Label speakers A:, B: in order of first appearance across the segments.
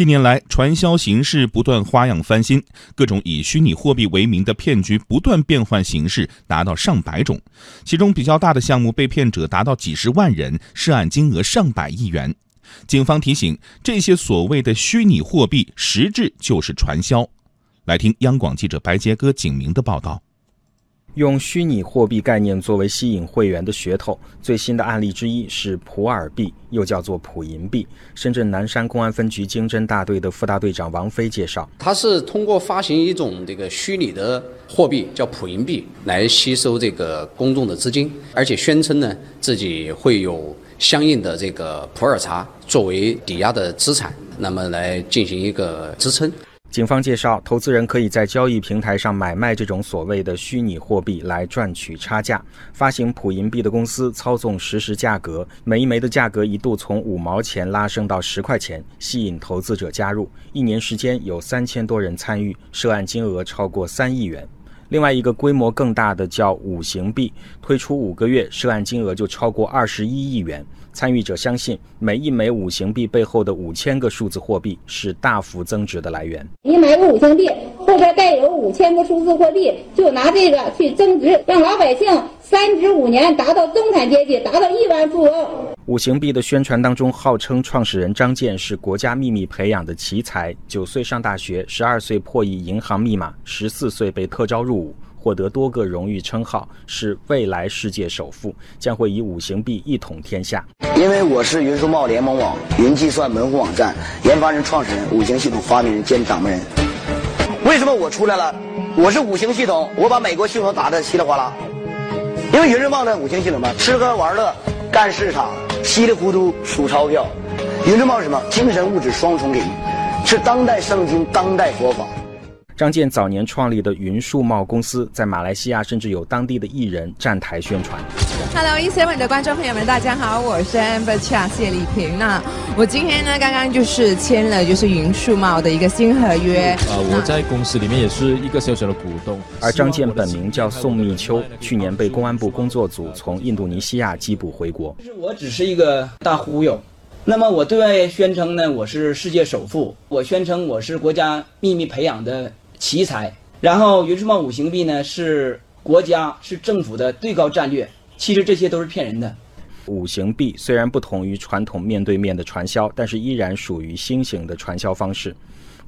A: 近年来，传销形式不断花样翻新，各种以虚拟货币为名的骗局不断变换形式，达到上百种。其中比较大的项目，被骗者达到几十万人，涉案金额上百亿元。警方提醒，这些所谓的虚拟货币，实质就是传销。来听央广记者白杰哥、景明的报道。
B: 用虚拟货币概念作为吸引会员的噱头，最新的案例之一是普洱币，又叫做普银币。深圳南山公安分局经侦大队的副大队长王飞介绍，
C: 他是通过发行一种这个虚拟的货币，叫普银币，来吸收这个公众的资金，而且宣称呢自己会有相应的这个普洱茶作为抵押的资产，那么来进行一个支撑。
B: 警方介绍，投资人可以在交易平台上买卖这种所谓的虚拟货币来赚取差价。发行普银币的公司操纵实时价格，每一枚的价格一度从五毛钱拉升到十块钱，吸引投资者加入。一年时间有三千多人参与，涉案金额超过三亿元。另外一个规模更大的叫五行币，推出五个月，涉案金额就超过二十一亿元。参与者相信，每一枚五行币背后的五千个数字货币是大幅增值的来源。
D: 你买个五行币，后边带有五千个数字货币，就拿这个去增值，让老百姓三至五年达到中产阶级，达到亿万富翁。
B: 五行币的宣传当中，号称创始人张建是国家秘密培养的奇才，九岁上大学，十二岁破译银行密码，十四岁被特招入伍。获得多个荣誉称号，是未来世界首富，将会以五行币一统天下。
E: 因为我是云数贸联盟网云计算门户网站研发人、创始人、五行系统发明人兼掌门人。为什么我出来了？我是五行系统，我把美国系统打得稀里哗啦。因为云数贸的五行系统嘛，吃喝玩乐、干市场、稀里糊涂数钞票。云树茂是什么？精神物质双重给予，是当代圣经、当代佛法。
B: 张建早年创立的云树茂公司在马来西亚，甚至有当地的艺人站台宣传。
F: Hello，一 seven 的观众朋友们，大家好，我是 Amber Chia 谢丽萍。那我今天呢，刚刚就是签了就是云数贸的一个新合约。
G: 啊，我在公司里面也是一个小小的股东。
B: 而张建本名叫宋密秋，去年被公安部工作组从印度尼西亚缉捕回国。
H: 就是我只是一个大忽悠。那么我对外宣称呢，我是世界首富，我宣称我是国家秘密培养的。奇才，然后云数贸五行币呢是国家是政府的最高战略，其实这些都是骗人的。
B: 五行币虽然不同于传统面对面的传销，但是依然属于新型的传销方式。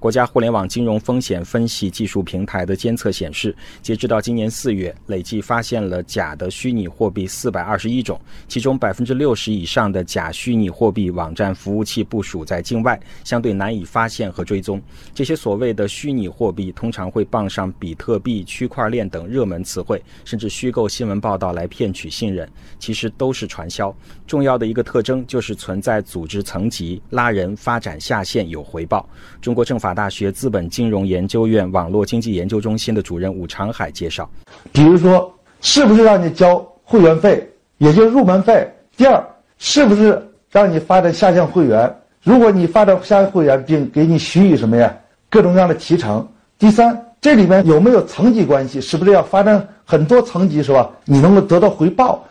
B: 国家互联网金融风险分析技术平台的监测显示，截止到今年四月，累计发现了假的虚拟货币四百二十一种，其中百分之六十以上的假虚拟货币网站服务器部署在境外，相对难以发现和追踪。这些所谓的虚拟货币通常会傍上比特币、区块链等热门词汇，甚至虚构新闻报道来骗取信任，其实都是传销。重要的一个特征就是存在组织层级，拉人发展下线有回报。中国政法大学资本金融研究院网络经济研究中心的主任武长海介绍，
I: 比如说，是不是让你交会员费，也就是入门费？第二，是不是让你发展下线会员？如果你发展下线会员，并给你许以什么呀？各种各样的提成。第三，这里面有没有层级关系？是不是要发展很多层级，是吧？你能够得到回报？